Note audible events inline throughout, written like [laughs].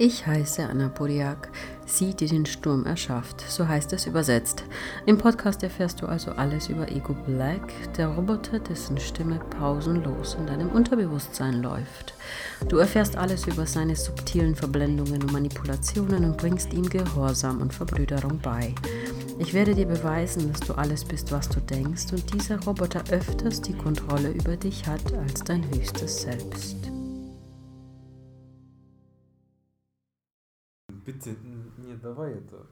Ich heiße Anna Buriak, sie, die den Sturm erschafft. So heißt es übersetzt. Im Podcast erfährst du also alles über Ego Black, der Roboter, dessen Stimme pausenlos in deinem Unterbewusstsein läuft. Du erfährst alles über seine subtilen Verblendungen und Manipulationen und bringst ihm Gehorsam und Verbrüderung bei. Ich werde dir beweisen, dass du alles bist, was du denkst und dieser Roboter öfters die Kontrolle über dich hat als dein höchstes Selbst. Bitte, нет, давай это.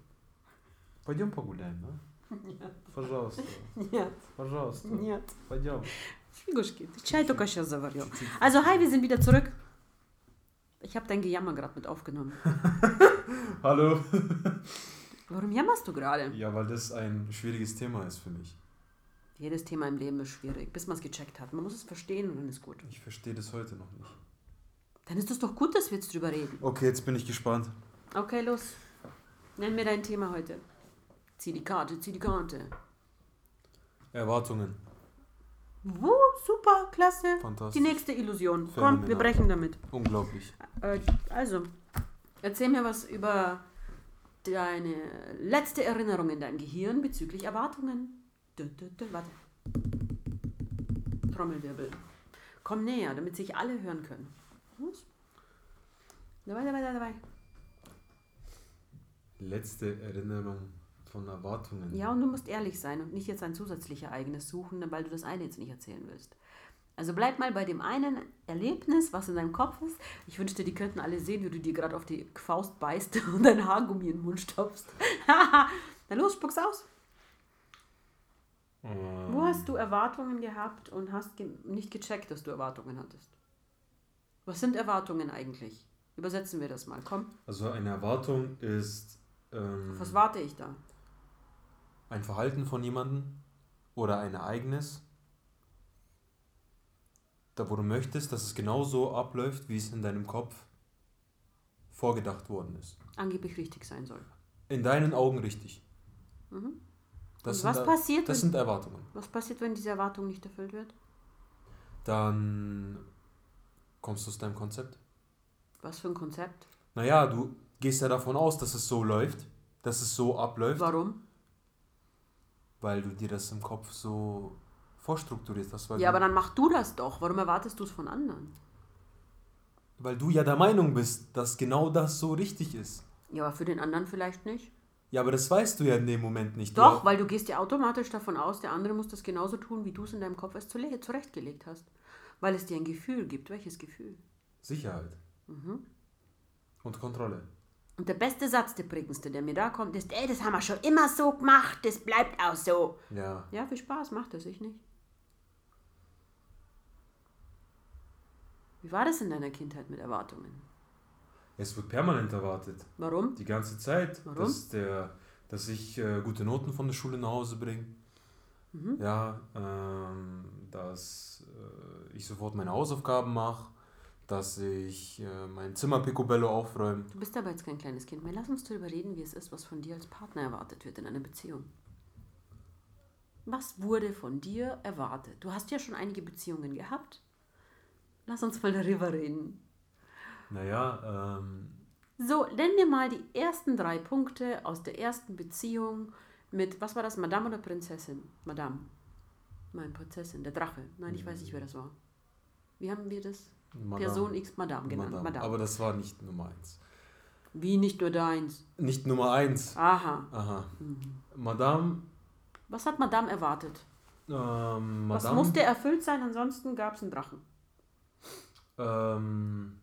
Пойдем погуляем, да? Нет. Пожалуйста. Нет, Пожалуйста. нет. Пойдем. Фигушки, ты чай только сейчас заварил. Also, hi, wir sind wieder zurück. Ich habe dein Gejammer gerade mit aufgenommen. [laughs] Hallo. Warum jammerst du gerade? Ja, weil das ein schwieriges Thema ist für mich. Jedes Thema im Leben ist schwierig, bis man es gecheckt hat. Man muss es verstehen und dann ist gut. Ich verstehe das heute noch nicht. Dann ist es doch gut, dass wir jetzt drüber reden. Okay, jetzt bin ich gespannt. Okay, los. Nenn mir dein Thema heute. Zieh die Karte, zieh die Karte. Erwartungen. Wuh, super, klasse. Fantastisch. Die nächste Illusion. Komm, Phänomenal. wir brechen damit. Unglaublich. Äh, also, erzähl mir was über deine letzte Erinnerung in deinem Gehirn bezüglich Erwartungen. Dü, dü, dü, warte. Trommelwirbel. Komm näher, damit sich alle hören können. Was? Dabei, dabei, dabei. Letzte Erinnerung von Erwartungen. Ja, und du musst ehrlich sein und nicht jetzt ein zusätzliches Ereignis suchen, weil du das eine jetzt nicht erzählen willst. Also bleib mal bei dem einen Erlebnis, was in deinem Kopf ist. Ich wünschte, die könnten alle sehen, wie du dir gerade auf die Faust beißt [laughs] und dein Haargummi in den Mund stopfst. [laughs] Na los, spuck's aus. Ähm, Wo hast du Erwartungen gehabt und hast ge nicht gecheckt, dass du Erwartungen hattest? Was sind Erwartungen eigentlich? Übersetzen wir das mal. Komm, Also eine Erwartung ist ähm, was warte ich da? ein Verhalten von jemandem oder ein Ereignis, da wo du möchtest, dass es genau so abläuft, wie es in deinem Kopf vorgedacht worden ist. Angeblich richtig sein soll. In deinen Augen richtig. Mhm. Das sind was Er- passiert, Das wenn- sind Erwartungen. Was passiert, wenn diese Erwartung nicht erfüllt wird? Dann kommst du aus deinem Konzept. Was für ein Konzept? Naja, du gehst ja davon aus, dass es so läuft, dass es so abläuft, Warum? weil du dir das im Kopf so vorstrukturiert hast. Ja, aber dann mach du das doch. Warum erwartest du es von anderen? Weil du ja der Meinung bist, dass genau das so richtig ist. Ja, aber für den anderen vielleicht nicht. Ja, aber das weißt du ja in dem Moment nicht. Doch, Du, weil du gehst ja automatisch davon aus, der andere muss das genauso tun, wie du es in deinem Kopf erst zurechtgelegt hast. Weil es dir ein Gefühl gibt. Welches Gefühl? Sicherheit. Mhm. Und Kontrolle. Und der beste Satz, der prägendste, der mir da kommt, ist, ey, das haben wir schon immer so gemacht, das bleibt auch so. Ja. Ja, viel Spaß, macht das, ich nicht. Wie war das in deiner Kindheit mit Erwartungen? Es wird permanent erwartet. Warum? Die ganze Zeit. Warum? Dass, der, dass ich äh, gute Noten von der Schule nach Hause bringe. Mhm. Ja, ähm, dass äh, ich sofort meine Hausaufgaben mache. Dass ich äh, mein Zimmer picobello aufräume. Du bist aber jetzt kein kleines Kind mehr. Lass uns darüber reden, wie es ist, was von dir als Partner erwartet wird in einer Beziehung. Was wurde von dir erwartet? Du hast ja schon einige Beziehungen gehabt. Lass uns mal darüber reden. Naja, ähm, So, nenn mir mal die ersten drei Punkte aus der ersten Beziehung mit, was war das, Madame oder Prinzessin? Madame. Nein, Prinzessin, der Drache. Nein, ich weiß nicht, wer das war. Wie haben wir das? Madame. Person X Madame genannt. Madame. Madame. Aber das war nicht Nummer eins. Wie nicht nur deins. Nicht Nummer eins. Aha. Aha. Mhm. Madame. Was hat Madame erwartet? Ähm, Was Madame. musste erfüllt sein, ansonsten gab es einen Drachen. Ähm,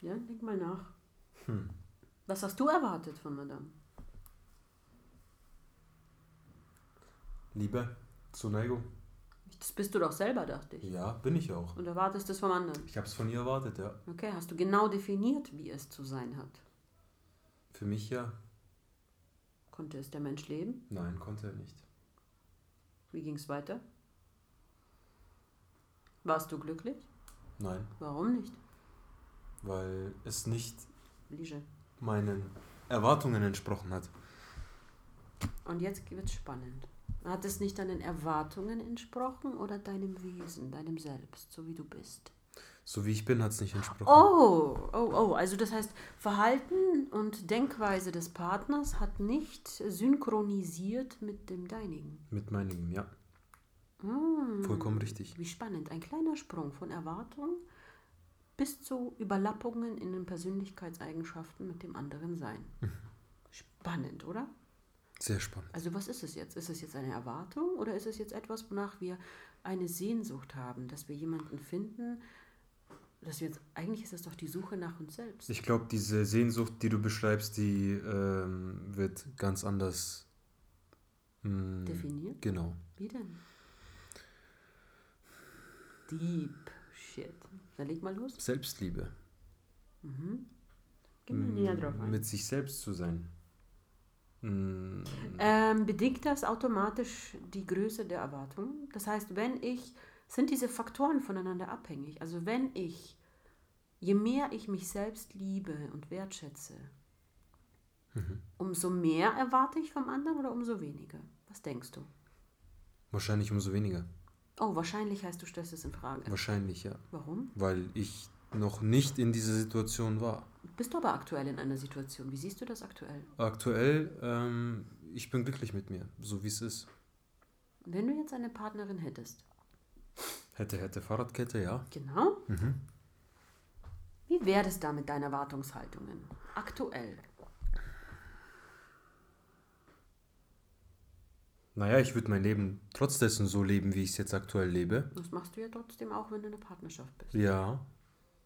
Ja, denk mal nach. Hm. Was hast du erwartet von Madame? Liebe. Zuneigung. Das bist du doch selber, dachte ich. Ja, bin ich auch. Und erwartest es vom anderen. Ich habe es von ihr erwartet, ja. Okay, hast du genau definiert, wie es zu sein hat? Für mich ja. Konnte es der Mensch leben? Nein, konnte er nicht. Wie ging es weiter? Warst du glücklich? Nein, Warum nicht? weil es nicht Lige. meinen Erwartungen entsprochen hat. Und jetzt wird's spannend. Hat es nicht deinen Erwartungen entsprochen oder deinem Wesen, deinem Selbst, so wie du bist? So wie ich bin, hat es nicht entsprochen. Oh, oh, oh. Also das heißt, Verhalten und Denkweise des Partners hat nicht synchronisiert mit dem deinigen. Mit meinem, ja. Hm, Vollkommen richtig. wie spannend. Ein kleiner Sprung von Erwartung bis zu Überlappungen in den Persönlichkeitseigenschaften mit dem anderen sein. Spannend, oder? Sehr spannend. Also was ist es jetzt? Ist es jetzt eine Erwartung oder ist es jetzt etwas, wonach wir eine Sehnsucht haben, dass wir jemanden finden, dass wir jetzt, eigentlich ist es doch die Suche nach uns selbst. Ich glaube, diese Sehnsucht, die du beschreibst, die ähm, wird ganz anders mm, Definiert? Genau. Wie denn? Deep Shit. Dann leg mal los. Selbstliebe. Geh mal näher drauf ein. Mit sich selbst zu sein. Mm, Ähm, bedingt das automatisch die Größe der Erwartung? Das heißt, wenn ich, sind diese Faktoren voneinander abhängig? Also wenn ich, je mehr ich mich selbst liebe und wertschätze, umso mehr erwarte ich vom anderen oder umso weniger? Was denkst du? Wahrscheinlich umso weniger. Oh, wahrscheinlich heißt du stellst es in Frage. Wahrscheinlich, ja. Warum? Weil ich noch nicht in dieser Situation war. Bist du aber aktuell in einer Situation? Wie siehst du das aktuell? Aktuell, ähm, ich bin glücklich mit mir, so wie es ist. Wenn du jetzt eine Partnerin hättest, Hätte, hätte Fahrradkette, ja. genau, wie wäre es da mit deinen Erwartungshaltungen? Aktuell. Naja, ich würde mein Leben trotz dessen so leben, wie ich es jetzt aktuell lebe. Das machst du ja trotzdem auch, wenn du in einer Partnerschaft bist. Ja.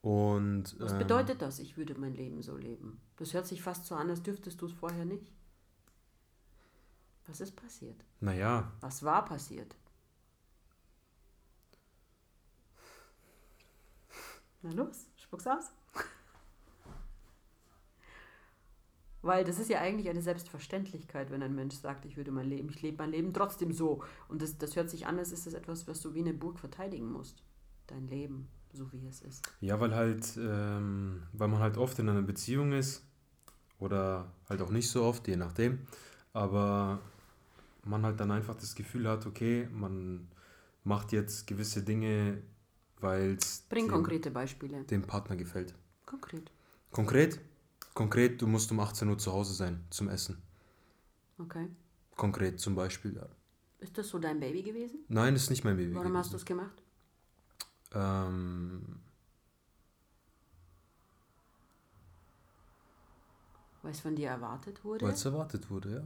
Und. Was ähm, bedeutet das, ich würde mein Leben so leben? Das hört sich fast so an, als dürftest du es vorher nicht. Was ist passiert? Naja, Was war passiert? Na los, spuck's aus. Weil das ist ja eigentlich eine Selbstverständlichkeit, wenn ein Mensch sagt, ich würde mein Leben, ich lebe mein Leben trotzdem so. Und das, das hört sich an, als ist das etwas, was du wie eine Burg verteidigen musst. Dein Leben, so wie es ist. ja, weil halt, ähm, weil man halt oft in einer Beziehung ist oder halt auch nicht so oft, je nachdem. Aber man halt dann einfach das Gefühl hat, okay, man macht jetzt gewisse Dinge, weil es Bring dem, konkrete Beispiele. dem Partner gefällt. Konkret. Konkret? Konkret, du musst um 18 Uhr zu Hause sein zum Essen. Okay. Konkret zum Beispiel, ja. Ist das so dein Baby gewesen? Nein, das ist nicht mein Baby. Warum hast du gewesen. es gemacht? Ähm, Weil es von dir erwartet wurde? weil es erwartet wurde, ja.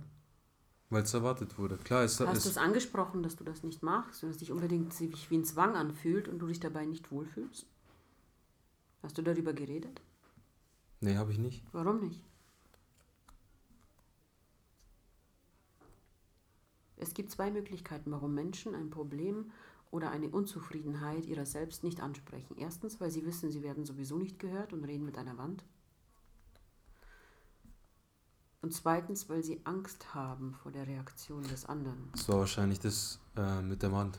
Weil es erwartet wurde. Klar, es, Hast du es es angesprochen, dass du das nicht machst und dass dich unbedingt wie ein Zwang anfühlt und du dich dabei nicht wohlfühlst? Hast du darüber geredet? Nee, habe ich nicht. Warum nicht? Es gibt zwei Möglichkeiten, warum Menschen ein Problem oder eine Unzufriedenheit ihrer selbst nicht ansprechen. Erstens, weil sie wissen, sie werden sowieso nicht gehört und reden mit einer Wand. Und zweitens, weil sie Angst haben vor der Reaktion des anderen. Es war wahrscheinlich das äh, mit der Wand.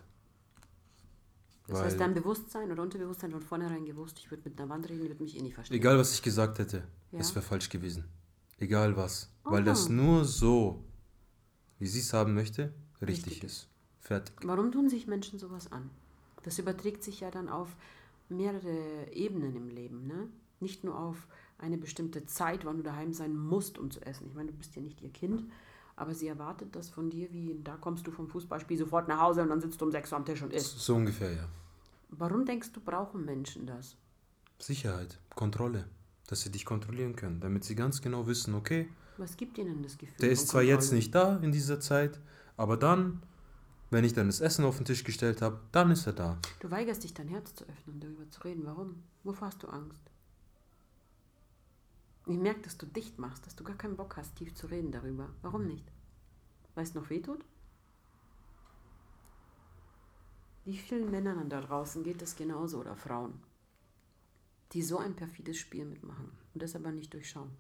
Das Weil- heißt, dein Bewusstsein oder Unterbewusstsein von vornherein gewusst, ich würde mit einer Wand reden, die würde mich eh nicht verstehen. Egal, was ich gesagt hätte, Ja. es wäre falsch gewesen. Egal was. Weil das Aha. nur so, wie sie es haben möchte, richtig, Richtig ist. Fertig. Warum tun sich Menschen sowas an? Das überträgt sich ja dann auf mehrere Ebenen im Leben. Ne? Nicht nur auf eine bestimmte Zeit, wann du daheim sein musst, um zu essen. Ich meine, du bist ja nicht ihr Kind, aber sie erwartet das von dir, wie da kommst du vom Fußballspiel sofort nach Hause und dann sitzt du um sechs Uhr am Tisch und isst. So ungefähr, ja. Warum denkst du, brauchen Menschen das? Sicherheit, Kontrolle. Dass sie dich kontrollieren können, damit sie ganz genau wissen, okay, Was gibt ihnen das Gefühl? der ist zwar jetzt nicht da in dieser Zeit, aber dann, wenn ich dann das Essen auf den Tisch gestellt habe, dann ist er da. Du weigerst dich, dein Herz zu öffnen und darüber zu reden. Warum? Wovor hast du Angst? Ich merke, dass du dicht machst, dass du gar keinen Bock hast, tief zu reden darüber. Warum nicht? Weil es noch wehtut? Wie vielen Männern da draußen geht es genauso oder Frauen, die so ein perfides Spiel mitmachen und das aber nicht durchschauen?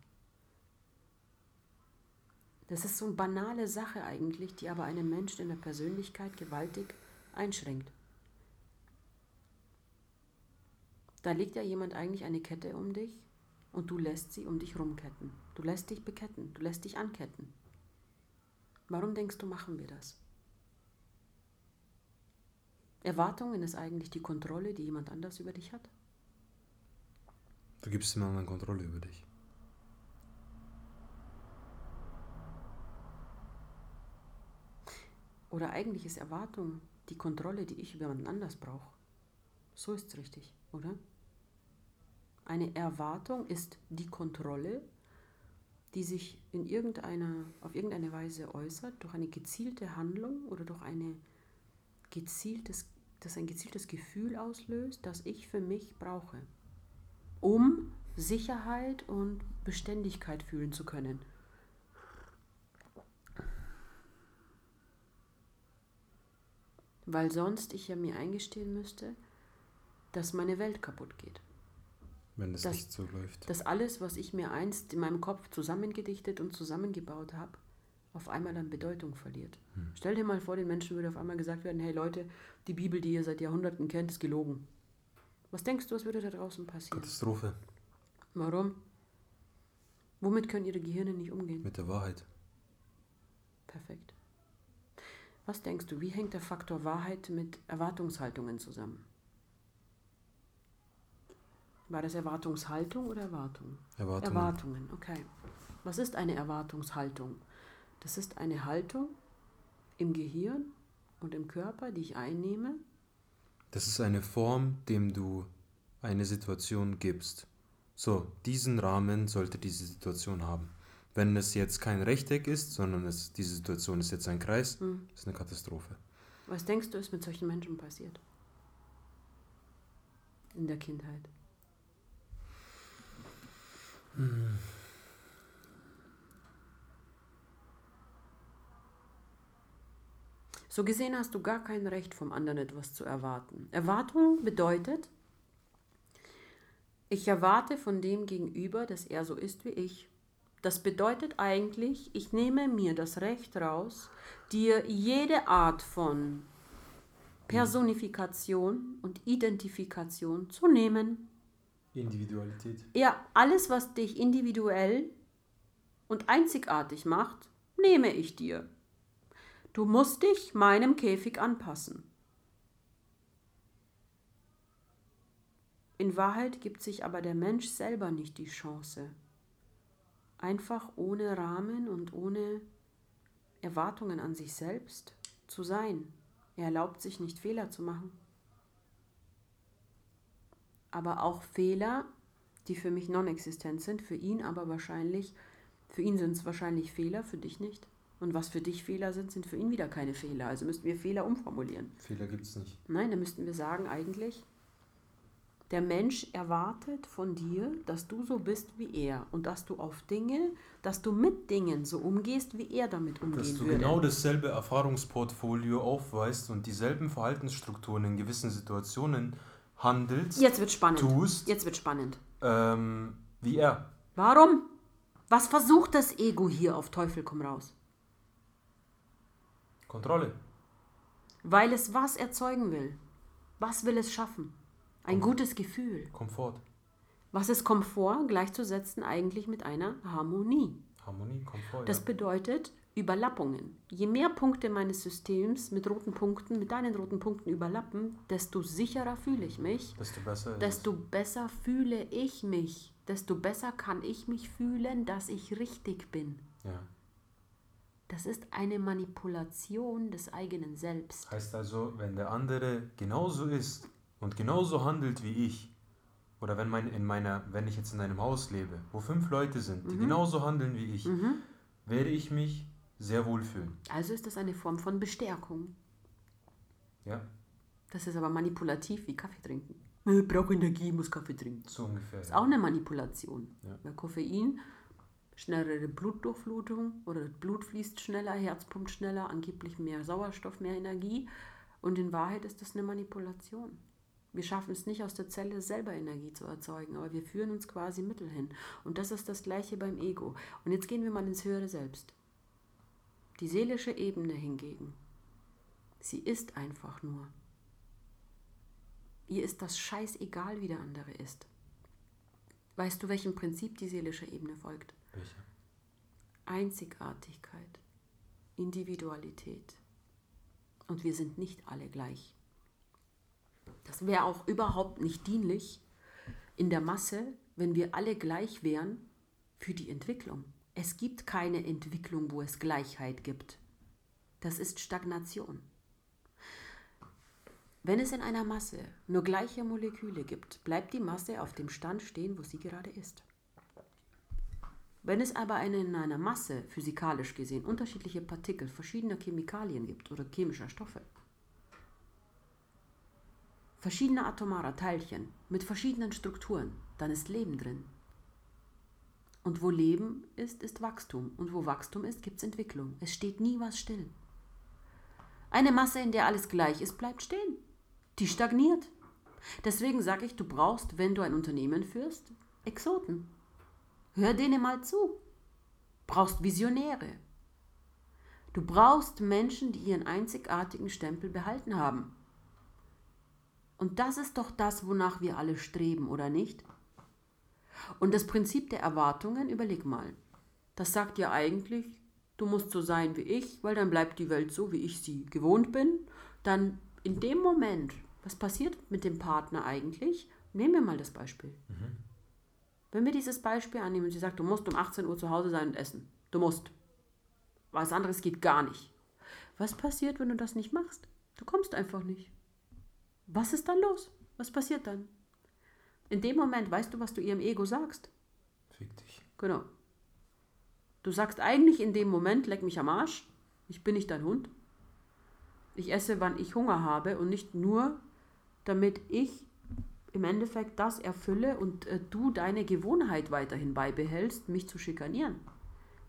Das ist so eine banale Sache eigentlich, die aber einen Menschen in der Persönlichkeit gewaltig einschränkt. Da legt ja jemand eigentlich eine Kette um dich und du lässt sie um dich rumketten. Du lässt dich beketten, du lässt dich anketten. Warum denkst du, machen wir das? Erwartungen ist eigentlich die Kontrolle, die jemand anders über dich hat. Du gibst dem anderen Kontrolle über dich. Oder eigentlich ist Erwartung die Kontrolle, die ich über jemanden anders brauche. So ist es richtig, oder? Eine Erwartung ist die Kontrolle, die sich in irgendeiner, auf irgendeine Weise äußert, durch eine gezielte Handlung oder durch eine gezieltes, das ein gezieltes Gefühl auslöst, das ich für mich brauche, um Sicherheit und Beständigkeit fühlen zu können. Weil sonst ich ja mir eingestehen müsste, dass meine Welt kaputt geht. Wenn es Das- nicht so läuft. Dass alles, was ich mir einst in meinem Kopf zusammengedichtet und zusammengebaut habe, auf einmal an Bedeutung verliert. Stell dir mal vor, den Menschen würde auf einmal gesagt werden, hey Leute, die Bibel, die ihr seit Jahrhunderten kennt, ist gelogen. Was denkst du, was würde da draußen passieren? Katastrophe Warum? Womit können ihre Gehirne nicht umgehen? mit der Wahrheit. Perfekt. Was denkst du, wie hängt der Faktor Wahrheit mit Erwartungshaltungen zusammen? War das Erwartungshaltung oder Erwartung? Erwartungen. Erwartungen, okay. Was ist eine Erwartungshaltung? Das ist eine Haltung im Gehirn und im Körper, die ich einnehme. Das ist eine Form, dem du eine Situation gibst. So, diesen Rahmen sollte diese Situation haben. Wenn es jetzt kein Rechteck ist, sondern es, diese Situation ist jetzt ein Kreis, Hm. ist eine Katastrophe. Was denkst du, ist mit solchen Menschen passiert? In der Kindheit. So gesehen hast du gar kein Recht vom anderen etwas zu erwarten. Erwartung bedeutet, ich erwarte von dem Gegenüber, dass er so ist wie ich. Das bedeutet eigentlich, ich nehme mir das Recht raus, dir jede Art von Personifikation und Identifikation zu nehmen. Individualität. Ja, alles, was dich individuell und einzigartig macht, nehme ich dir. Du musst dich meinem Käfig anpassen. In Wahrheit gibt sich aber der Mensch selber nicht die Chance, einfach ohne Rahmen und ohne Erwartungen an sich selbst zu sein. Er erlaubt sich nicht Fehler zu machen. Aber auch Fehler, die für mich non-existent sind, für ihn aber wahrscheinlich, für ihn sind es wahrscheinlich Fehler, für dich nicht. Und was für dich Fehler sind, sind für ihn wieder keine Fehler. Also müssten wir Fehler umformulieren. Fehler gibt es nicht. Nein, da müssten wir sagen eigentlich, der Mensch erwartet von dir, dass du so bist wie er und dass du auf Dinge, dass du mit Dingen so umgehst, wie er damit umgehen Dass du würde. genau dasselbe Erfahrungsportfolio aufweist und dieselben Verhaltensstrukturen in gewissen Situationen handelst, Jetzt wird spannend. tust, Jetzt wird spannend. ähm, wie er. Warum? Was versucht das Ego hier auf Teufel komm raus? Kontrolle. Weil es was erzeugen will. Was will es schaffen? Ein gutes Gefühl. Komfort. Was ist Komfort gleichzusetzen eigentlich mit einer Harmonie? Harmonie, Komfort. Das ja. bedeutet Überlappungen. Je mehr Punkte meines Systems mit roten Punkten, mit deinen roten Punkten überlappen, desto sicherer fühle ich mich, Desto besser ist desto besser fühle ich mich, desto besser kann ich mich fühlen, dass ich richtig bin. Ja. Das ist eine Manipulation des eigenen Selbst. Heißt also, wenn der andere genauso ist und genauso handelt wie ich, oder wenn, mein, in meiner, wenn ich jetzt in einem Haus lebe, wo fünf Leute sind, Mhm. die genauso handeln wie ich, werde ich mich sehr wohl fühlen. Also ist das eine Form von Bestärkung. Ja, Das ist aber manipulativ wie Kaffee trinken. Ich brauche Energie, muss Kaffee trinken. so ungefähr. Das ist auch eine Manipulation. Ja. Weil Koffein, schnellere Blutdurchflutung oder das Blut fließt schneller, Herz pumpt schneller, angeblich mehr Sauerstoff, mehr Energie. Und in Wahrheit ist das eine Manipulation. Wir schaffen es nicht aus der Zelle selber Energie zu erzeugen, aber wir führen uns quasi Mittel hin. Und das ist das gleiche beim Ego. Und jetzt gehen wir mal ins höhere Selbst. Die seelische Ebene hingegen, sie ist einfach nur. Ihr ist das scheißegal, wie der andere ist. Weißt du, welchem Prinzip die seelische Ebene folgt? Welche? Einzigartigkeit, Individualität. Und wir sind nicht alle gleich. Das wäre auch überhaupt nicht dienlich in der Masse, wenn wir alle gleich wären für die Entwicklung. Es gibt keine Entwicklung, wo es Gleichheit gibt. Das ist Stagnation. Wenn es in einer Masse nur gleiche Moleküle gibt, bleibt die Masse auf dem Stand stehen, wo sie gerade ist. Wenn es aber in einer Masse, physikalisch gesehen, unterschiedliche Partikel verschiedener Chemikalien gibt oder chemischer Stoffe, verschiedene atomare Teilchen mit verschiedenen Strukturen, dann ist Leben drin. Und wo Leben ist, ist Wachstum. Und wo Wachstum ist, gibt es Entwicklung. Es steht nie was still. Eine Masse, in der alles gleich ist, bleibt stehen. Die stagniert. Deswegen sage ich, du brauchst, wenn du ein Unternehmen führst, Exoten. Hör denen mal zu. Brauchst Visionäre. Du brauchst Menschen, die ihren einzigartigen Stempel behalten haben. Und das ist doch das, wonach wir alle streben, oder nicht? Und das Prinzip der Erwartungen, überleg mal. Das sagt ja eigentlich, du musst so sein wie ich, weil dann bleibt die Welt so, wie ich sie gewohnt bin. Dann in dem Moment, was passiert mit dem Partner eigentlich? Nehmen wir mal das Beispiel. Mhm. Wenn wir dieses Beispiel annehmen und sie sagt, du musst um 18 Uhr zu Hause sein und essen. Du musst. Was anderes geht gar nicht. Was passiert, wenn du das nicht machst? Du kommst einfach nicht. Was ist dann los? Was passiert dann? In dem Moment weißt du, was du ihrem Ego sagst. Fick dich. Genau. Du sagst eigentlich in dem Moment, leck mich am Arsch, ich bin nicht dein Hund. Ich esse, wann ich Hunger habe und nicht nur, damit ich im Endeffekt das erfülle und äh, du deine Gewohnheit weiterhin beibehältst, mich zu schikanieren.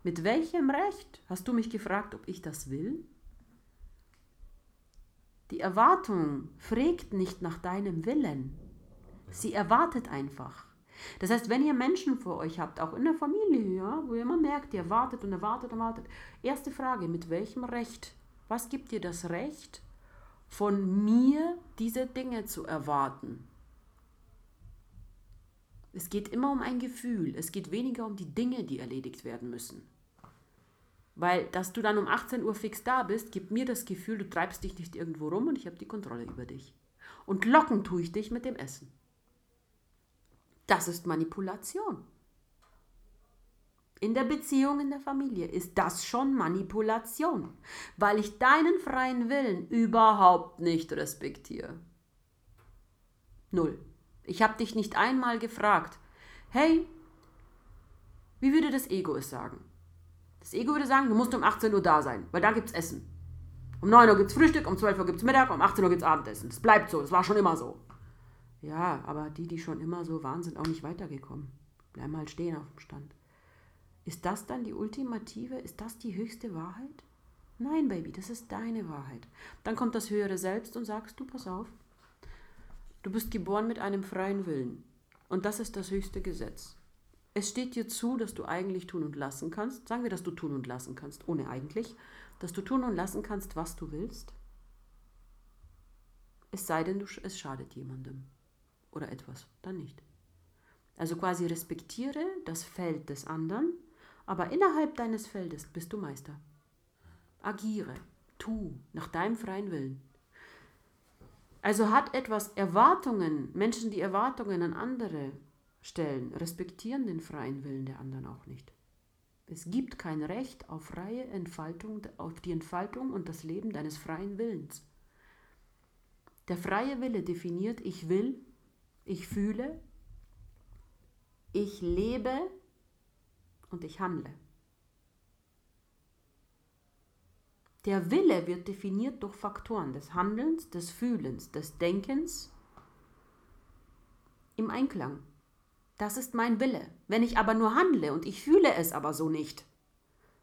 Mit welchem Recht hast du mich gefragt, ob ich das will? Die Erwartung fragt nicht nach deinem Willen. Sie erwartet einfach. Das heißt, wenn ihr Menschen vor euch habt, auch in der Familie, ja, wo ihr immer merkt, ihr wartet und erwartet und wartet, erste Frage, mit welchem Recht? Was gibt dir das Recht, von mir diese Dinge zu erwarten? Es geht immer um ein Gefühl. Es geht weniger um die Dinge, die erledigt werden müssen. Weil, dass du dann um 18 Uhr fix da bist, gibt mir das Gefühl, du treibst dich nicht irgendwo rum und ich habe die Kontrolle über dich. Und locken tue ich dich mit dem Essen. Das ist Manipulation. In der Beziehung, in der Familie ist das schon Manipulation, weil ich deinen freien Willen überhaupt nicht respektiere. Null. Ich habe dich nicht einmal gefragt, hey, wie würde das Ego es sagen? Das Ego würde sagen, du musst um 18 Uhr da sein, weil da gibt es Essen. Um 9 Uhr gibt es Frühstück, um 12 Uhr gibt es Mittag, um 18 Uhr gibt es Abendessen. Das bleibt so, das war schon immer so. Ja, aber die, die schon immer so waren, sind auch nicht weitergekommen. Bleiben halt stehen auf dem Stand. Ist das dann die ultimative, ist das die höchste Wahrheit? Nein, Baby, das ist deine Wahrheit. Dann kommt das höhere Selbst und sagst du, pass auf, Du bist geboren mit einem freien Willen. Und das ist das höchste Gesetz. Es steht dir zu, dass du eigentlich tun und lassen kannst. Sagen wir, dass du tun und lassen kannst, ohne eigentlich. Dass du tun und lassen kannst, was du willst. Es sei denn, es schadet jemandem oder etwas, dann nicht. Also quasi respektiere das Feld des anderen, aber innerhalb deines Feldes bist du Meister. Agiere, tu nach deinem freien Willen. Also hat etwas Erwartungen, Menschen, die Erwartungen an andere stellen, respektieren den freien Willen der anderen auch nicht. Es gibt kein Recht auf freie Entfaltung, auf die Entfaltung und das Leben deines freien Willens. Der freie Wille definiert, ich will, ich fühle, ich lebe und ich handle. Der Wille wird definiert durch Faktoren des Handelns, des Fühlens, des Denkens im Einklang. Das ist mein Wille. Wenn ich aber nur handle und ich fühle es aber so nicht,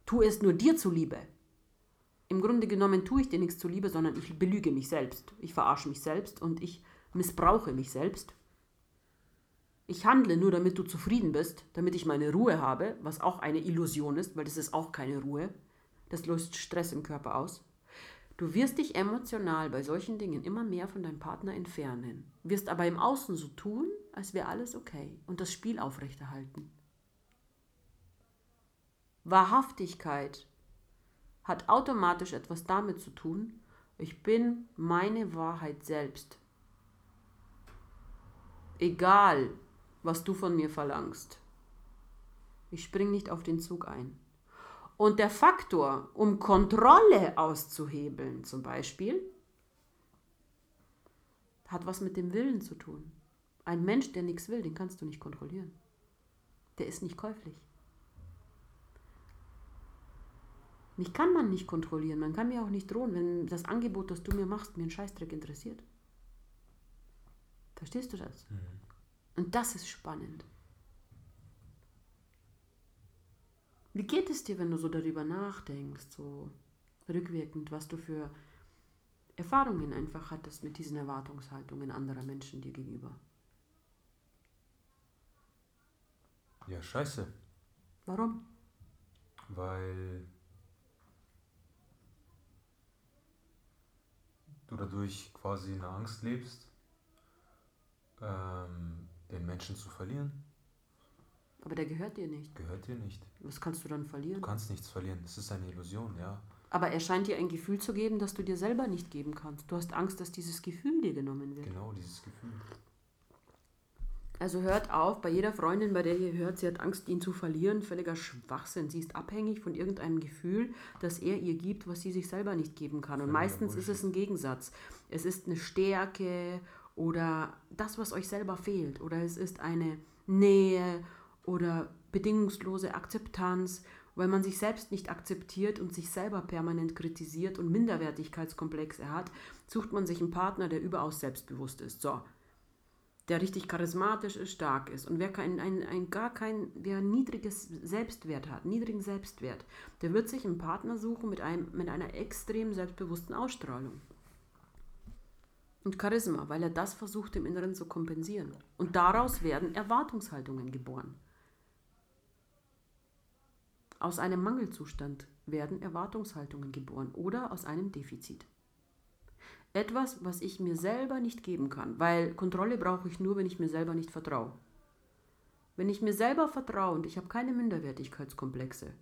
tue es nur dir zuliebe. Im Grunde genommen tue ich dir nichts zuliebe, sondern ich belüge mich selbst. Ich verarsche mich selbst und ich missbrauche mich selbst. Ich handle nur, damit du zufrieden bist, damit ich meine Ruhe habe, was auch eine Illusion ist, weil das ist auch keine Ruhe. Das löst Stress im Körper aus. Du wirst dich emotional bei solchen Dingen immer mehr von deinem Partner entfernen, wirst aber im Außen so tun, als wäre alles okay und das Spiel aufrechterhalten. Wahrhaftigkeit hat automatisch etwas damit zu tun, ich bin meine Wahrheit selbst. Egal, was du von mir verlangst. Ich spring nicht auf den Zug ein. Und der Faktor, um Kontrolle auszuhebeln, zum Beispiel, hat was mit dem Willen zu tun. Ein Mensch, der nichts will, den kannst du nicht kontrollieren. Der ist nicht käuflich. Mich kann man nicht kontrollieren. Man kann mir auch nicht drohen, wenn das Angebot, das du mir machst, mir einen Scheißdreck interessiert. Verstehst du das? Mhm. Und das ist spannend. Wie geht es dir, wenn du so darüber nachdenkst, so rückwirkend, was du für Erfahrungen einfach hattest mit diesen Erwartungshaltungen anderer Menschen dir gegenüber? Ja, scheiße. Warum? Weil du dadurch quasi in der Angst lebst, ähm, den Menschen zu verlieren. Aber der gehört dir nicht. Gehört dir nicht. Was kannst du dann verlieren? Du kannst nichts verlieren. Es ist eine Illusion, ja. Aber er scheint dir ein Gefühl zu geben, das du dir selber nicht geben kannst. Du hast Angst, dass dieses Gefühl dir genommen wird. Genau, dieses Gefühl. Also hört auf, bei jeder Freundin, bei der ihr hört, sie hat Angst, ihn zu verlieren, völliger Schwachsinn. Sie ist abhängig von irgendeinem Gefühl, das er ihr gibt, was sie sich selber nicht geben kann. Und meistens ist es ein Gegensatz. Es ist eine Stärke oder das, was euch selber fehlt. Oder es ist eine Nähe oder bedingungslose Akzeptanz. Weil man sich selbst nicht akzeptiert und sich selber permanent kritisiert und Minderwertigkeitskomplexe hat, sucht man sich einen Partner, der überaus selbstbewusst ist. So, der richtig charismatisch ist, stark ist. Und wer kein, ein, ein, gar kein, wer niedriges Selbstwert hat, niedrigen Selbstwert, der wird sich einen Partner suchen mit, einem, mit einer extrem selbstbewussten Ausstrahlung. Und Charisma, weil er das versucht im Inneren zu kompensieren. Und daraus werden Erwartungshaltungen geboren. Aus einem Mangelzustand werden Erwartungshaltungen geboren oder aus einem Defizit. Etwas, was ich mir selber nicht geben kann, weil Kontrolle brauche ich nur, wenn ich mir selber nicht vertraue. Wenn ich mir selber vertraue und ich habe keine Minderwertigkeitskomplexe,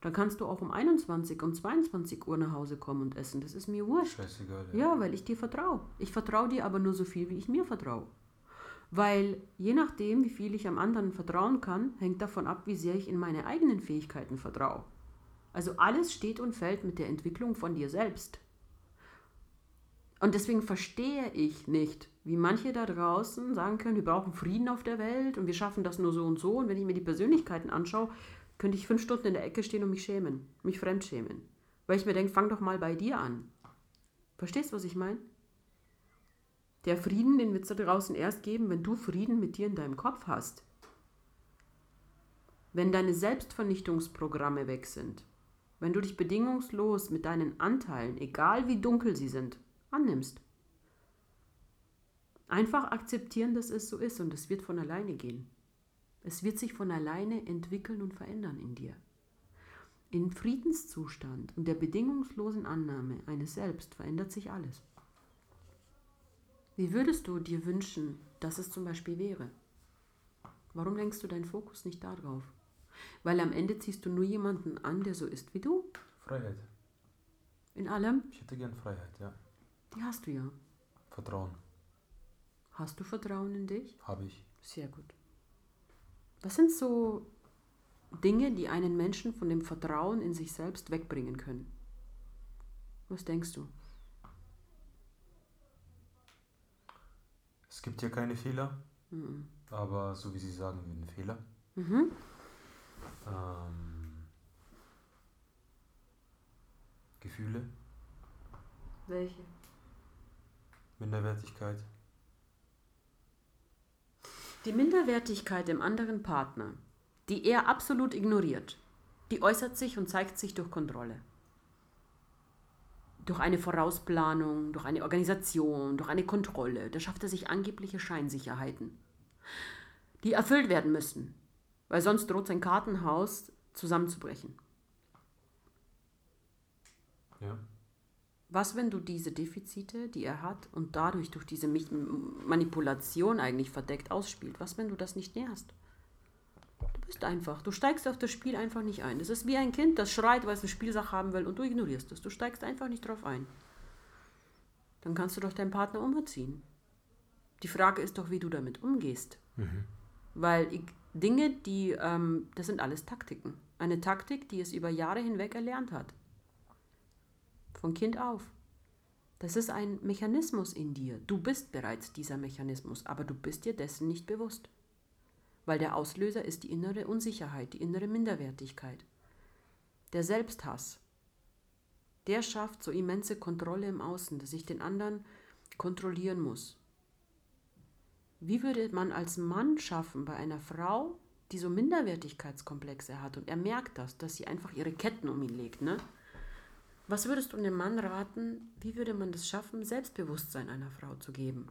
dann kannst du auch um 21, um 22 Uhr nach Hause kommen und essen. Das ist mir wurscht. Scheißegal. Ja, ja weil ich dir vertraue. Ich vertraue dir aber nur so viel, wie ich mir vertraue. Weil je nachdem, wie viel ich am anderen vertrauen kann, hängt davon ab, wie sehr ich in meine eigenen Fähigkeiten vertraue. Also alles steht und fällt mit der Entwicklung von dir selbst. Und deswegen verstehe ich nicht, wie manche da draußen sagen können, wir brauchen Frieden auf der Welt und wir schaffen das nur so und so. Und wenn ich mir die Persönlichkeiten anschaue, könnte ich fünf Stunden in der Ecke stehen und mich schämen, mich fremdschämen. Weil ich mir denke, fang doch mal bei dir an. Verstehst du, was ich meine? Der Frieden, den wird es da draußen erst geben, wenn du Frieden mit dir in deinem Kopf hast. Wenn deine Selbstvernichtungsprogramme weg sind. Wenn du dich bedingungslos mit deinen Anteilen, egal wie dunkel sie sind, annimmst. Einfach akzeptieren, dass es so ist und es wird von alleine gehen. Es wird sich von alleine entwickeln und verändern in dir. Im Friedenszustand und der bedingungslosen Annahme eines Selbst verändert sich alles. Wie würdest du dir wünschen, dass es zum Beispiel wäre? Warum lenkst du deinen Fokus nicht darauf? Weil am Ende ziehst du nur jemanden an, der so ist wie du? Freiheit. In allem? Ich hätte gern Freiheit, ja. Die hast du ja. Vertrauen. Hast du Vertrauen in dich? Habe ich. Sehr gut. Was sind so Dinge, die einen Menschen von dem Vertrauen in sich selbst wegbringen können? Was denkst du? Es gibt ja keine Fehler, mhm. aber so wie Sie sagen, würden Fehler. Mhm. Ähm, Gefühle. Welche? Minderwertigkeit. Die Minderwertigkeit im anderen Partner, die er absolut ignoriert, die äußert sich und zeigt sich durch Kontrolle. Durch eine Vorausplanung, durch eine Organisation, durch eine Kontrolle. Da schafft er sich angebliche Scheinsicherheiten, die erfüllt werden müssen, weil sonst droht sein Kartenhaus zusammenzubrechen. Ja. Was, wenn du diese Defizite, die er hat und dadurch durch diese Manipulation eigentlich verdeckt ausspielt, was, wenn du das nicht nährst? Du bist einfach, du steigst auf das Spiel einfach nicht ein. Das ist wie ein Kind, das schreit, weil es eine Spielsache haben will und du ignorierst es. Du steigst einfach nicht drauf ein. Dann kannst du doch deinen Partner umerziehen. Die Frage ist doch, wie du damit umgehst. Mhm. Weil ich, Dinge, die, ähm, das sind alles Taktiken. Eine Taktik, die es über Jahre hinweg erlernt hat. Von Kind auf. Das ist ein Mechanismus in dir. Du bist bereits dieser Mechanismus, aber du bist dir dessen nicht bewusst. Weil der Auslöser ist die innere Unsicherheit, die innere Minderwertigkeit. Der Selbsthass. Der schafft so immense Kontrolle im Außen, dass ich den anderen kontrollieren muss. Wie würde man als Mann schaffen, bei einer Frau, die so Minderwertigkeitskomplexe hat und er merkt das, dass sie einfach ihre Ketten um ihn legt, ne? Was würdest du einem Mann raten, wie würde man das schaffen, Selbstbewusstsein einer Frau zu geben?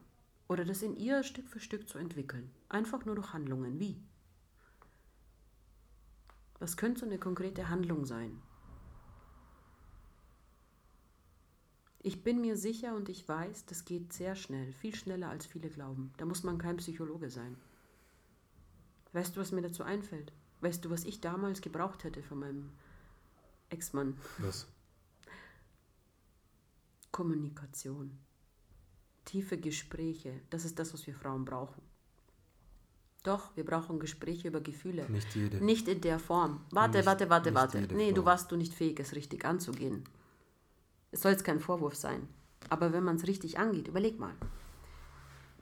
Oder das in ihr Stück für Stück zu entwickeln? Einfach nur durch Handlungen. Wie? Was könnte so eine konkrete Handlung sein? Ich bin mir sicher und ich weiß, das geht sehr schnell, viel schneller als viele glauben. Da muss man kein Psychologe sein. Weißt du, was mir dazu einfällt? Weißt du, was ich damals gebraucht hätte von meinem Ex-Mann? Was? Kommunikation. Tiefe Gespräche. Das ist das, was wir Frauen brauchen. Doch, wir brauchen Gespräche über Gefühle. Nicht jede. Nicht in der Form. Warte, Nicht- warte, warte, warte. Nee, du Frau. warst du nicht fähig, es richtig anzugehen. Es soll jetzt kein Vorwurf sein. Aber wenn man es richtig angeht, überleg mal.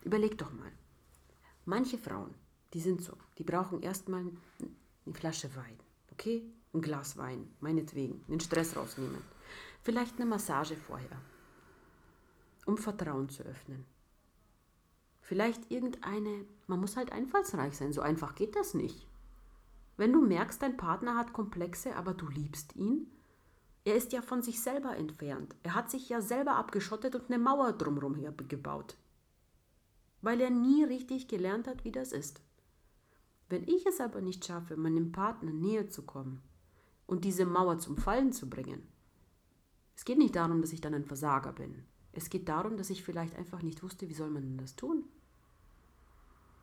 Überleg doch mal. Manche Frauen, die sind so, die brauchen erstmal eine Flasche Wein, okay? Ein Glas Wein, meinetwegen, den Stress rausnehmen. Vielleicht eine Massage vorher, um Vertrauen zu öffnen. Vielleicht irgendeine, man muss halt einfallsreich sein, so einfach geht das nicht. Wenn du merkst, dein Partner hat Komplexe, aber du liebst ihn, er ist ja von sich selber entfernt. Er hat sich ja selber abgeschottet und eine Mauer drumherum her gebaut. Weil er nie richtig gelernt hat, wie das ist. Wenn ich es aber nicht schaffe, meinem Partner näher zu kommen und diese Mauer zum Fallen zu bringen, es geht nicht darum, dass ich dann ein Versager bin. Es geht darum, dass ich vielleicht einfach nicht wusste, wie soll man denn das tun.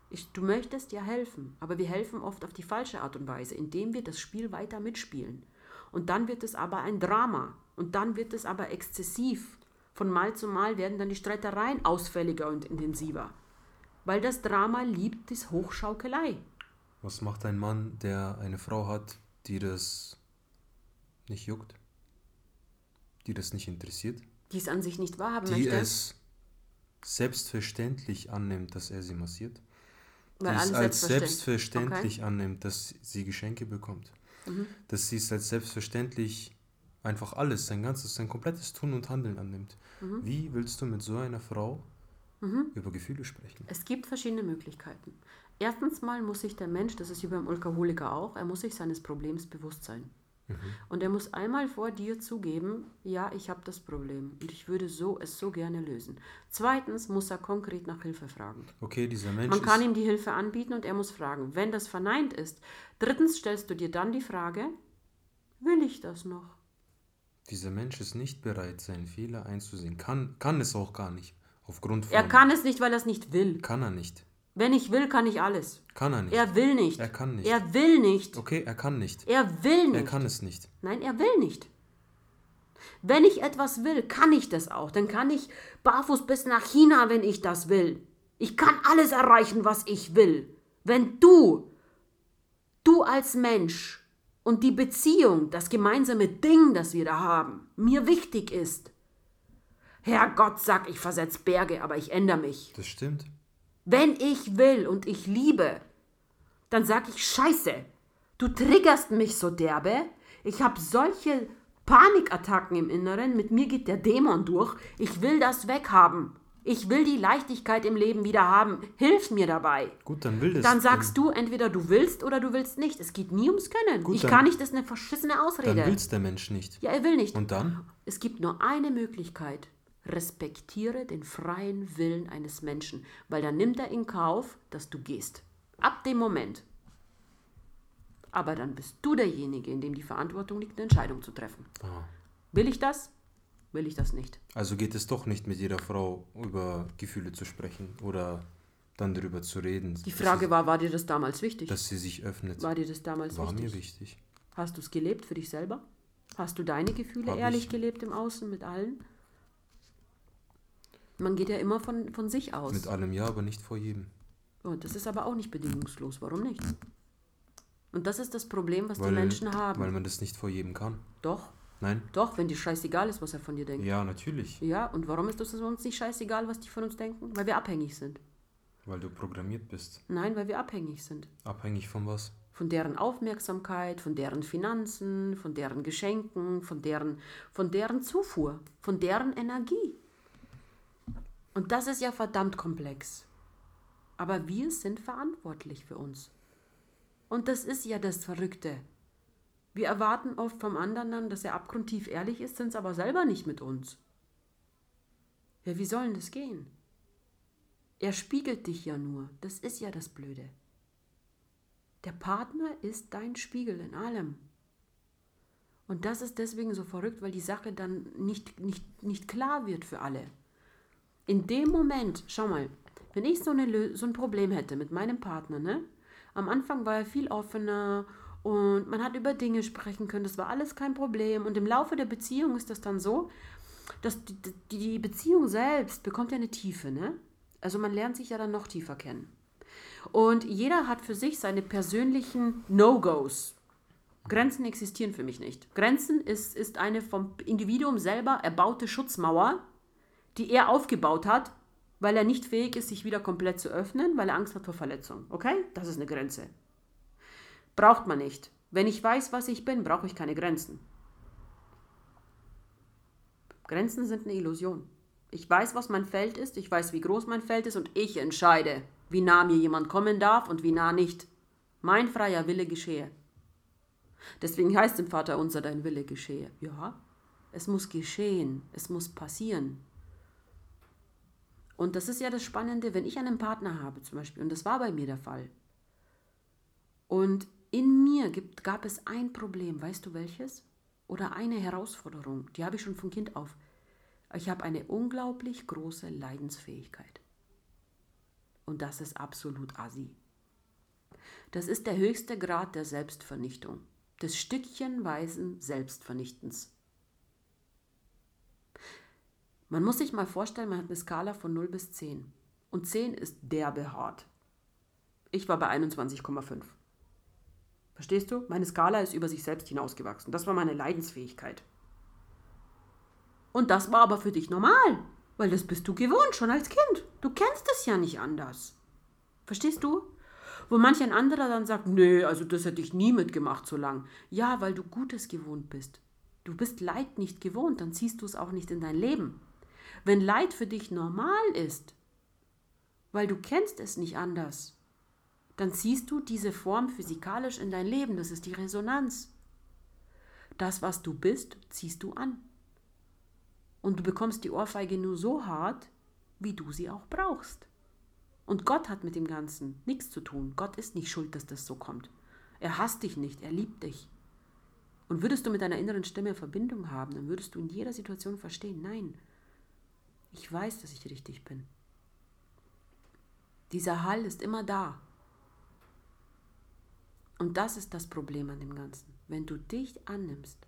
Ich, du möchtest ja helfen, aber wir helfen oft auf die falsche Art und Weise, indem wir das Spiel weiter mitspielen. Und dann wird es aber ein Drama. Und dann wird es aber exzessiv. Von Mal zu Mal werden dann die Streitereien ausfälliger und intensiver. Weil das Drama liebt die Hochschaukelei. Was macht ein Mann, der eine Frau hat, die das nicht juckt? Die das nicht interessiert? Die es an sich nicht wahrhaben Die möchte. es selbstverständlich annimmt, dass er sie massiert? weil die es als selbstverständlich- selbstverständlich annimmt, dass sie Geschenke bekommt. Mhm. Dass sie es als selbstverständlich einfach alles, sein ganzes, sein komplettes Tun und Handeln annimmt. Mhm. Wie willst du mit so einer Frau über Gefühle sprechen? Es gibt verschiedene Möglichkeiten. Erstens mal muss sich der Mensch, das ist wie beim Alkoholiker auch, er muss sich seines Problems bewusst sein. Und er muss einmal vor dir zugeben, ja, ich habe das Problem und ich würde so es so gerne lösen. Zweitens muss er konkret nach Hilfe fragen. Okay, dieser Mensch Man kann ihm die Hilfe anbieten und er muss fragen. Wenn das verneint ist, drittens stellst du dir dann die Frage, will ich das noch? dieser Mensch ist nicht bereit, seinen Fehler einzusehen. Kann, kann es auch gar nicht. Aufgrund von... Er kann es nicht, weil er es nicht will. Kann er nicht. Wenn ich will, kann ich alles. Kann er nicht. Er will nicht. Er kann nicht. Er will nicht. Okay, er kann nicht. Er will nicht. Er kann es nicht. Nein, er will nicht. Wenn ich etwas will, kann ich das auch. Dann kann ich barfuß bis nach China, wenn ich das will. Ich kann alles erreichen, was ich will. Wenn du, du als Mensch und die Beziehung, das gemeinsame Ding, das wir da haben, mir wichtig ist. Herrgott, sag ich versetz Berge, aber ich ändere mich. Das stimmt. Wenn ich will und ich liebe, dann sag ich Scheiße. Du triggerst mich so derbe. Ich habe solche Panikattacken im Inneren. Mit mir geht der Dämon durch. Ich will das weghaben. Ich will die Leichtigkeit im Leben wieder haben. Hilf mir dabei. Gut, dann will das. Dann sagst du entweder du willst oder du willst nicht. Es geht nie ums Können. Gut, ich dann- kann nicht, das ist eine verschissene Dann Ausrede. will es der Mensch nicht. Ja, er will nicht. Und dann? Es gibt nur eine Möglichkeit. Respektiere den freien Willen eines Menschen, weil dann nimmt er in Kauf, dass du gehst. Ab dem Moment. Aber dann bist du derjenige, in dem die Verantwortung liegt, eine Entscheidung zu treffen. Ah. Will ich das? Will ich das nicht? Also geht es doch nicht mit jeder Frau über Gefühle zu sprechen oder dann darüber zu reden. Die Frage war, war dir das damals wichtig? dass sie sich öffnet. War dir das damals War wichtig? mir wichtig. Hast du es gelebt für dich selber? Hast du deine Gefühle Hab ehrlich ich. gelebt im Außen mit allen? Man geht ja immer von, von sich aus. Mit allem ja, aber nicht vor jedem. Oh, das ist aber auch nicht bedingungslos. Warum nicht? Und das ist das Problem, was Weil, die Menschen haben. Weil man das nicht vor jedem kann. Doch, Nein? doch, wenn dir scheißegal ist, was er von dir denkt. Ja, natürlich. Ja, und warum ist das uns nicht scheißegal, was die von uns denken? Weil wir abhängig sind. Weil du programmiert bist. Nein, weil wir abhängig sind. Abhängig von was? Von deren Aufmerksamkeit, von deren Finanzen, von deren Geschenken, von deren, von deren Zufuhr, von deren Energie. Und das ist ja verdammt komplex. Aber wir sind verantwortlich für uns. Und das ist ja das Verrückte. Wir erwarten oft vom anderen dann, dass er abgrundtief ehrlich ist, sind es aber selber nicht mit uns. Ja, wie soll denn das gehen? Er spiegelt dich ja nur. Das ist ja das Blöde. Der Partner ist dein Spiegel in allem. Und das ist deswegen so verrückt, weil die Sache dann nicht, nicht, nicht klar wird für alle. In dem Moment, schau mal, wenn ich so, eine, so ein Problem hätte mit meinem Partner, ne? Am Anfang war er viel offener und man hat über Dinge sprechen können, das war alles kein Problem. Und im Laufe der Beziehung ist das dann so, dass die, die, die Beziehung selbst bekommt ja eine Tiefe, ne? Also man lernt sich ja dann noch tiefer kennen. Und jeder hat für sich seine persönlichen No-Gos. Grenzen existieren für mich nicht. Grenzen ist, ist eine vom Individuum selber erbaute Schutzmauer, die er aufgebaut hat, weil er nicht fähig ist, sich wieder komplett zu öffnen, weil er Angst hat vor Verletzung. Okay? Das ist eine Grenze. Braucht man nicht. Wenn ich weiß, was ich bin, brauche ich keine Grenzen. Grenzen sind eine Illusion. Ich weiß, was mein Feld ist, ich weiß, wie groß mein Feld ist und ich entscheide, wie nah mir jemand kommen darf und wie nah nicht. Mein freier Wille geschehe. Deswegen heißt im Vater unser, dein Wille geschehe. Ja, es muss geschehen, es muss passieren. Und das ist ja das Spannende, wenn ich einen Partner habe zum Beispiel, und das war bei mir der Fall. Und in mir gibt, gab es ein Problem, weißt du welches? Oder eine Herausforderung, die habe ich schon von Kind auf. Ich habe eine unglaublich große Leidensfähigkeit. Und das ist absolut assi. Das ist der höchste Grad der Selbstvernichtung, des stückchenweisen Selbstvernichtens. Man muss sich mal vorstellen, man hat eine Skala von 0 bis 10. Und 10 ist derbe hart. Ich war bei 21,5. Verstehst du? Meine Skala ist über sich selbst hinausgewachsen. Das war meine Leidensfähigkeit. Und das war aber für dich normal, weil das bist du gewohnt schon als Kind. Du kennst es ja nicht anders. Verstehst du? Wo manch ein anderer dann sagt, nö, also das hätte ich nie mitgemacht so lang. Ja, weil du Gutes gewohnt bist. Du bist Leid nicht gewohnt, dann ziehst du es auch nicht in dein Leben. Wenn Leid für dich normal ist, weil du kennst es nicht anders, dann ziehst du diese Form physikalisch in dein Leben. Das ist die Resonanz. Das, was du bist, ziehst du an. Und du bekommst die Ohrfeige nur so hart, wie du sie auch brauchst. Und Gott hat mit dem Ganzen nichts zu tun. Gott ist nicht schuld, dass das so kommt. Er hasst dich nicht, er liebt dich. Und würdest du mit deiner inneren Stimme Verbindung haben, dann würdest du in jeder Situation verstehen, nein, ich weiß, dass ich richtig bin. Dieser Hall ist immer da. Und das ist das Problem an dem Ganzen. Wenn du dich annimmst,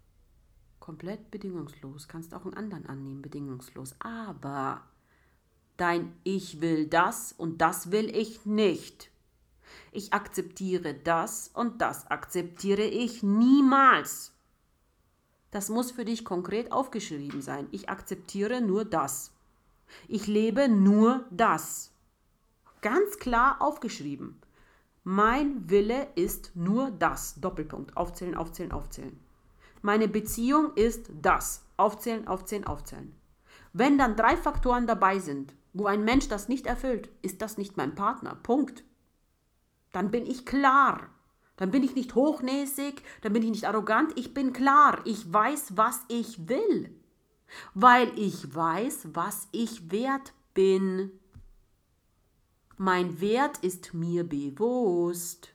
komplett bedingungslos, kannst auch einen anderen annehmen, bedingungslos. Aber dein Ich will das und das will ich nicht. Ich akzeptiere das und das akzeptiere ich niemals. Das muss für dich konkret aufgeschrieben sein. Ich akzeptiere nur das. Ich lebe nur das. Ganz klar aufgeschrieben. Mein Wille ist nur das. Doppelpunkt. Aufzählen, aufzählen, aufzählen. Meine Beziehung ist das. Aufzählen, aufzählen, aufzählen. Wenn dann drei Faktoren dabei sind, wo ein Mensch das nicht erfüllt, ist das nicht mein Partner. Punkt. Dann bin ich klar. Dann bin ich nicht hochnäsig, dann bin ich nicht arrogant, ich bin klar. Ich weiß, was ich will. Weil ich weiß, was ich wert bin. Mein Wert ist mir bewusst.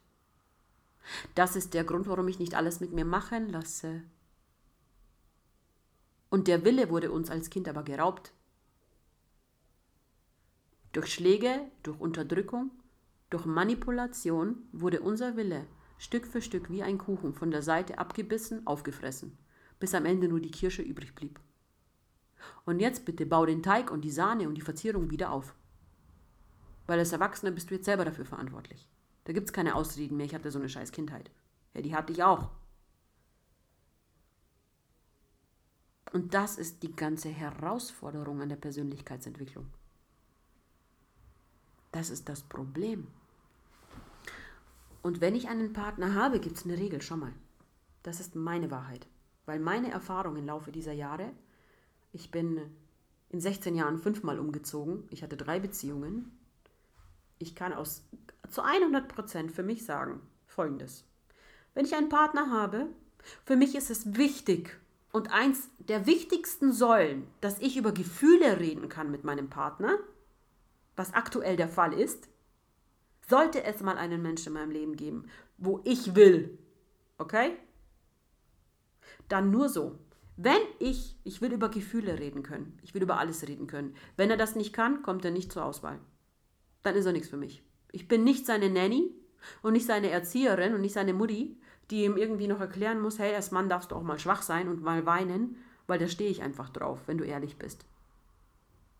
Das ist der Grund, warum ich nicht alles mit mir machen lasse. Und der Wille wurde uns als Kind aber geraubt. Durch Schläge, durch Unterdrückung, durch Manipulation wurde unser Wille Stück für Stück wie ein Kuchen von der Seite abgebissen, aufgefressen, bis am Ende nur die Kirsche übrig blieb. Und jetzt bitte bau den Teig und die Sahne und die Verzierung wieder auf. Weil als Erwachsener bist du jetzt selber dafür verantwortlich. Da gibt es keine Ausreden mehr, ich hatte so eine scheiß Kindheit. Ja, die hatte ich auch. Und das ist die ganze Herausforderung an der Persönlichkeitsentwicklung. Das ist das Problem. Und wenn ich einen Partner habe, gibt es eine Regel, schau mal. Das ist meine Wahrheit. Weil meine Erfahrung im Laufe dieser Jahre, ich bin in 16 Jahren fünfmal umgezogen, ich hatte drei Beziehungen. Ich kann aus, zu 100 Prozent für mich sagen, folgendes. Wenn ich einen Partner habe, für mich ist es wichtig und eins der wichtigsten Säulen, dass ich über Gefühle reden kann mit meinem Partner, was aktuell der Fall ist, sollte es mal einen Menschen in meinem Leben geben, wo ich will, okay? Dann nur so. Wenn ich, ich will über Gefühle reden können, ich will über alles reden können. Wenn er das nicht kann, kommt er nicht zur Auswahl. Dann ist er nichts für mich. Ich bin nicht seine Nanny und nicht seine Erzieherin und nicht seine Mutti, die ihm irgendwie noch erklären muss, hey, als Mann darfst du auch mal schwach sein und mal weinen, weil da stehe ich einfach drauf, wenn du ehrlich bist.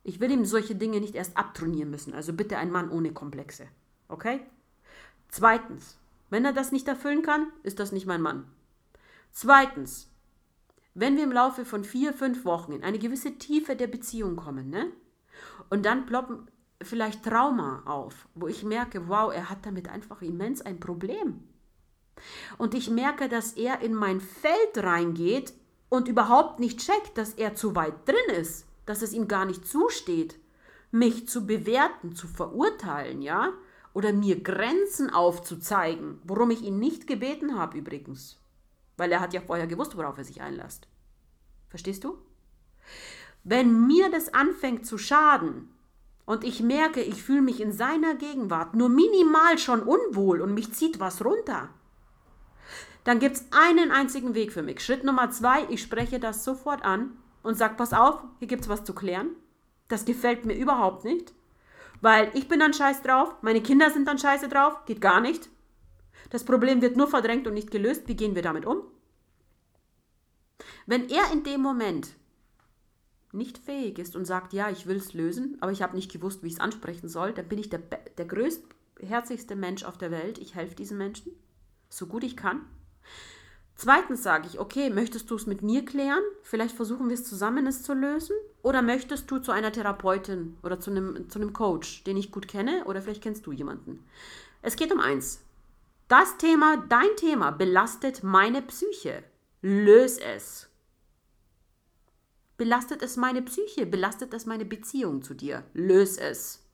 Ich will ihm solche Dinge nicht erst abtrainieren müssen, also bitte ein Mann ohne Komplexe. Okay? Zweitens, wenn er das nicht erfüllen kann, ist das nicht mein Mann. Zweitens, wenn wir im Laufe von vier, fünf Wochen in eine gewisse Tiefe der Beziehung kommen, ne? Und dann ploppen vielleicht Trauma auf, wo ich merke, wow, er hat damit einfach immens ein Problem. Und ich merke, dass er in mein Feld reingeht und überhaupt nicht checkt, dass er zu weit drin ist, dass es ihm gar nicht zusteht, mich zu bewerten, zu verurteilen, ja? Oder mir Grenzen aufzuzeigen, worum ich ihn nicht gebeten habe übrigens. Weil er hat ja vorher gewusst, worauf er sich einlässt. Verstehst du? Wenn mir das anfängt zu schaden und ich merke, ich fühle mich in seiner Gegenwart nur minimal schon unwohl und mich zieht was runter, dann gibt es einen einzigen Weg für mich. Schritt Nummer zwei, ich spreche das sofort an und sage, pass auf, hier gibt es was zu klären. Das gefällt mir überhaupt nicht. Weil ich bin dann scheiß drauf, meine Kinder sind dann scheiße drauf, geht gar nicht. Das Problem wird nur verdrängt und nicht gelöst. Wie gehen wir damit um? Wenn er in dem Moment nicht fähig ist und sagt, ja, ich will es lösen, aber ich habe nicht gewusst, wie ich es ansprechen soll, dann bin ich der, der größtherzigste Mensch auf der Welt. Ich helfe diesen Menschen, so gut ich kann. Zweitens sage ich, okay, möchtest du es mit mir klären? Vielleicht versuchen wir es zusammen, es zu lösen. Oder möchtest du zu einer Therapeutin oder zu einem, zu einem Coach, den ich gut kenne? Oder vielleicht kennst du jemanden. Es geht um eins. Das Thema, dein Thema, belastet meine Psyche. Lös es. Belastet es meine Psyche? Belastet es meine Beziehung zu dir? Lös es.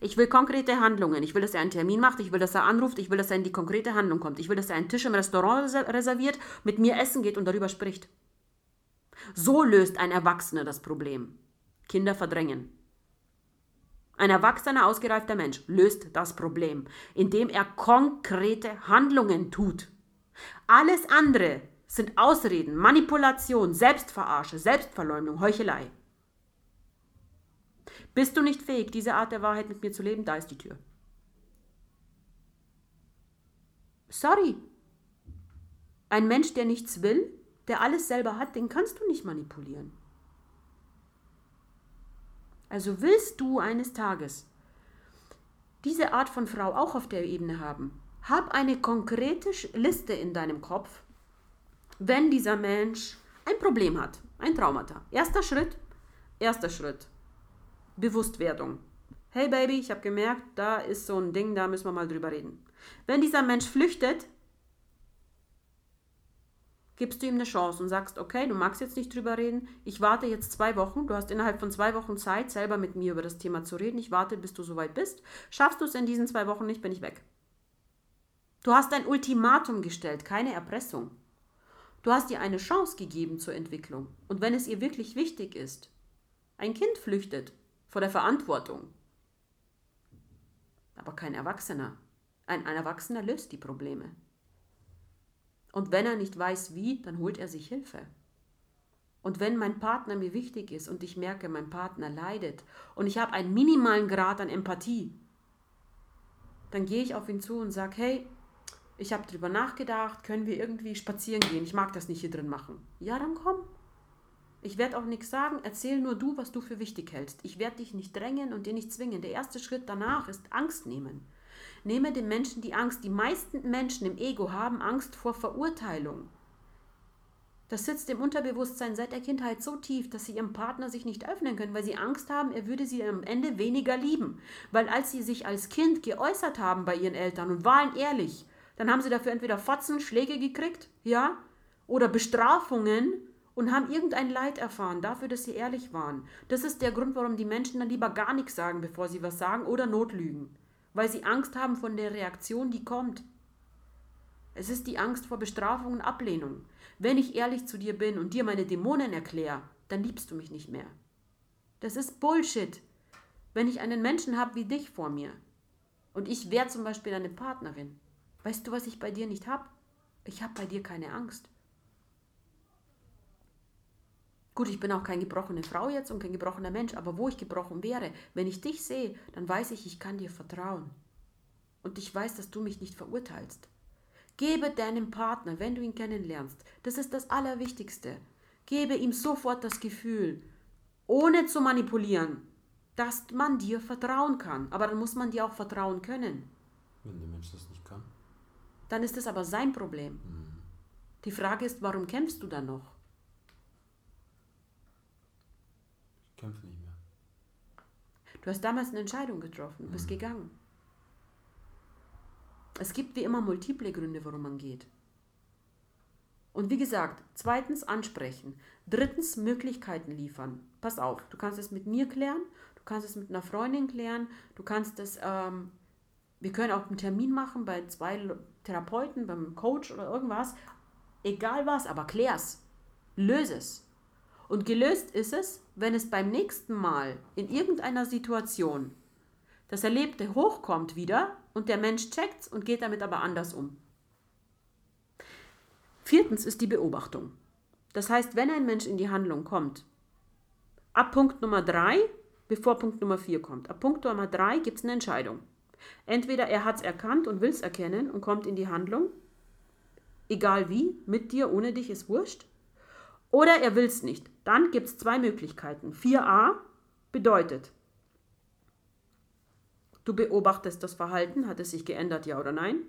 Ich will konkrete Handlungen. Ich will, dass er einen Termin macht. Ich will, dass er anruft. Ich will, dass er in die konkrete Handlung kommt. Ich will, dass er einen Tisch im Restaurant reserviert, mit mir essen geht und darüber spricht. So löst ein Erwachsener das Problem. Kinder verdrängen. Ein erwachsener, ausgereifter Mensch löst das Problem, indem er konkrete Handlungen tut. Alles andere sind Ausreden, Manipulation, Selbstverarsche, Selbstverleumdung, Heuchelei. Bist du nicht fähig, diese Art der Wahrheit mit mir zu leben? Da ist die Tür. Sorry. Ein Mensch, der nichts will, der alles selber hat, den kannst du nicht manipulieren. Also willst du eines Tages diese Art von Frau auch auf der Ebene haben, hab eine konkrete Liste in deinem Kopf, wenn dieser Mensch ein Problem hat, ein Traumata. Erster Schritt, erster Schritt. Bewusstwerdung. Hey Baby, ich habe gemerkt, da ist so ein Ding, da müssen wir mal drüber reden. Wenn dieser Mensch flüchtet, gibst du ihm eine Chance und sagst, okay, du magst jetzt nicht drüber reden, ich warte jetzt zwei Wochen, du hast innerhalb von zwei Wochen Zeit, selber mit mir über das Thema zu reden, ich warte, bis du soweit bist. Schaffst du es in diesen zwei Wochen nicht, bin ich weg. Du hast ein Ultimatum gestellt, keine Erpressung. Du hast ihr eine Chance gegeben zur Entwicklung. Und wenn es ihr wirklich wichtig ist, ein Kind flüchtet, vor der Verantwortung. Aber kein Erwachsener. Ein, ein Erwachsener löst die Probleme. Und wenn er nicht weiß wie, dann holt er sich Hilfe. Und wenn mein Partner mir wichtig ist und ich merke, mein Partner leidet und ich habe einen minimalen Grad an Empathie, dann gehe ich auf ihn zu und sage, hey, ich habe drüber nachgedacht, können wir irgendwie spazieren gehen? Ich mag das nicht hier drin machen. Ja, dann komm. Ich werde auch nichts sagen, erzähl nur du, was du für wichtig hältst. Ich werde dich nicht drängen und dir nicht zwingen. Der erste Schritt danach ist Angst nehmen. Nehme den Menschen die Angst. Die meisten Menschen im Ego haben Angst vor Verurteilung. Das sitzt im Unterbewusstsein seit der Kindheit so tief, dass sie ihrem Partner sich nicht öffnen können, weil sie Angst haben, er würde sie am Ende weniger lieben. Weil als sie sich als Kind geäußert haben bei ihren Eltern und waren ehrlich, dann haben sie dafür entweder Fotzen, Schläge gekriegt, ja, oder Bestrafungen und haben irgendein Leid erfahren dafür, dass sie ehrlich waren. Das ist der Grund, warum die Menschen dann lieber gar nichts sagen, bevor sie was sagen oder notlügen. Weil sie Angst haben von der Reaktion, die kommt. Es ist die Angst vor Bestrafung und Ablehnung. Wenn ich ehrlich zu dir bin und dir meine Dämonen erkläre, dann liebst du mich nicht mehr. Das ist Bullshit. Wenn ich einen Menschen habe wie dich vor mir und ich wäre zum Beispiel deine Partnerin, weißt du, was ich bei dir nicht habe? Ich habe bei dir keine Angst. Gut, ich bin auch keine gebrochene Frau jetzt und kein gebrochener Mensch, aber wo ich gebrochen wäre, wenn ich dich sehe, dann weiß ich, ich kann dir vertrauen. Und ich weiß, dass du mich nicht verurteilst. Gebe deinem Partner, wenn du ihn kennenlernst, das ist das Allerwichtigste, gebe ihm sofort das Gefühl, ohne zu manipulieren, dass man dir vertrauen kann. Aber dann muss man dir auch vertrauen können. Wenn der Mensch das nicht kann. Dann ist es aber sein Problem. Mhm. Die Frage ist, warum kämpfst du dann noch? Ich kämpfe nicht mehr. Du hast damals eine Entscheidung getroffen, du bist mhm. gegangen. Es gibt wie immer multiple Gründe, warum man geht. Und wie gesagt, zweitens ansprechen. Drittens Möglichkeiten liefern. Pass auf, du kannst es mit mir klären, du kannst es mit einer Freundin klären, du kannst es, ähm, wir können auch einen Termin machen bei zwei Therapeuten, beim Coach oder irgendwas. Egal was, aber klär's. Löse es. Und gelöst ist es, wenn es beim nächsten Mal in irgendeiner Situation das Erlebte hochkommt wieder und der Mensch checkt und geht damit aber anders um. Viertens ist die Beobachtung. Das heißt, wenn ein Mensch in die Handlung kommt, ab Punkt Nummer drei, bevor Punkt Nummer vier kommt, ab Punkt Nummer drei gibt es eine Entscheidung. Entweder er hat es erkannt und will es erkennen und kommt in die Handlung, egal wie, mit dir, ohne dich, ist wurscht, oder er will es nicht. Dann gibt es zwei Möglichkeiten. 4a bedeutet, Du beobachtest das Verhalten, hat es sich geändert, ja oder nein?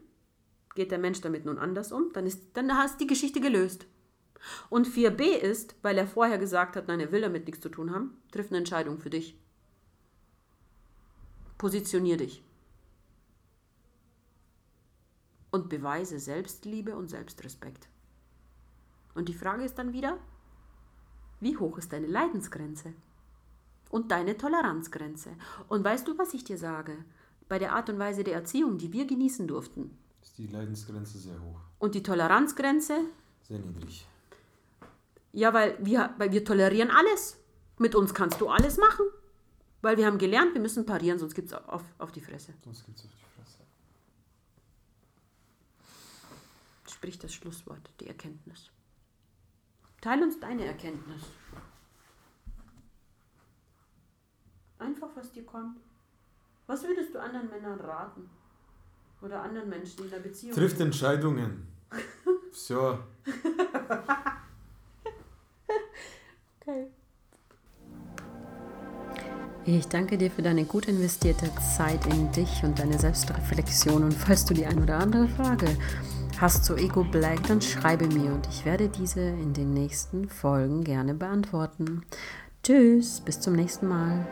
Geht der Mensch damit nun anders um? Dann, ist, dann hast du die Geschichte gelöst. Und 4b ist, weil er vorher gesagt hat, nein, er will damit nichts zu tun haben, trifft eine Entscheidung für dich. Positionier dich. Und beweise Selbstliebe und Selbstrespekt. Und die Frage ist dann wieder, wie hoch ist deine Leidensgrenze? und deine Toleranzgrenze. Und weißt du, was ich dir sage? Bei der Art und Weise der Erziehung, die wir genießen durften, ist die Leidensgrenze sehr hoch. Und die Toleranzgrenze? Sehr niedrig. Ja, weil wir, weil wir tolerieren alles. Mit uns kannst du alles machen. Weil wir haben gelernt, wir müssen parieren, sonst gibt es auf, auf die Fresse. Sonst gibt es auf die Fresse. Sprich das Schlusswort, die Erkenntnis. Teil uns deine Erkenntnis. Einfach, was dir kommt. Was würdest du anderen Männern raten? Oder anderen Menschen in der Beziehung? Trifft Entscheidungen. so. okay. Ich danke dir für deine gut investierte Zeit in dich und deine Selbstreflexion. Und falls du die ein oder andere Frage hast zu Ego Black, dann schreibe mir und ich werde diese in den nächsten Folgen gerne beantworten. Tschüss, bis zum nächsten Mal.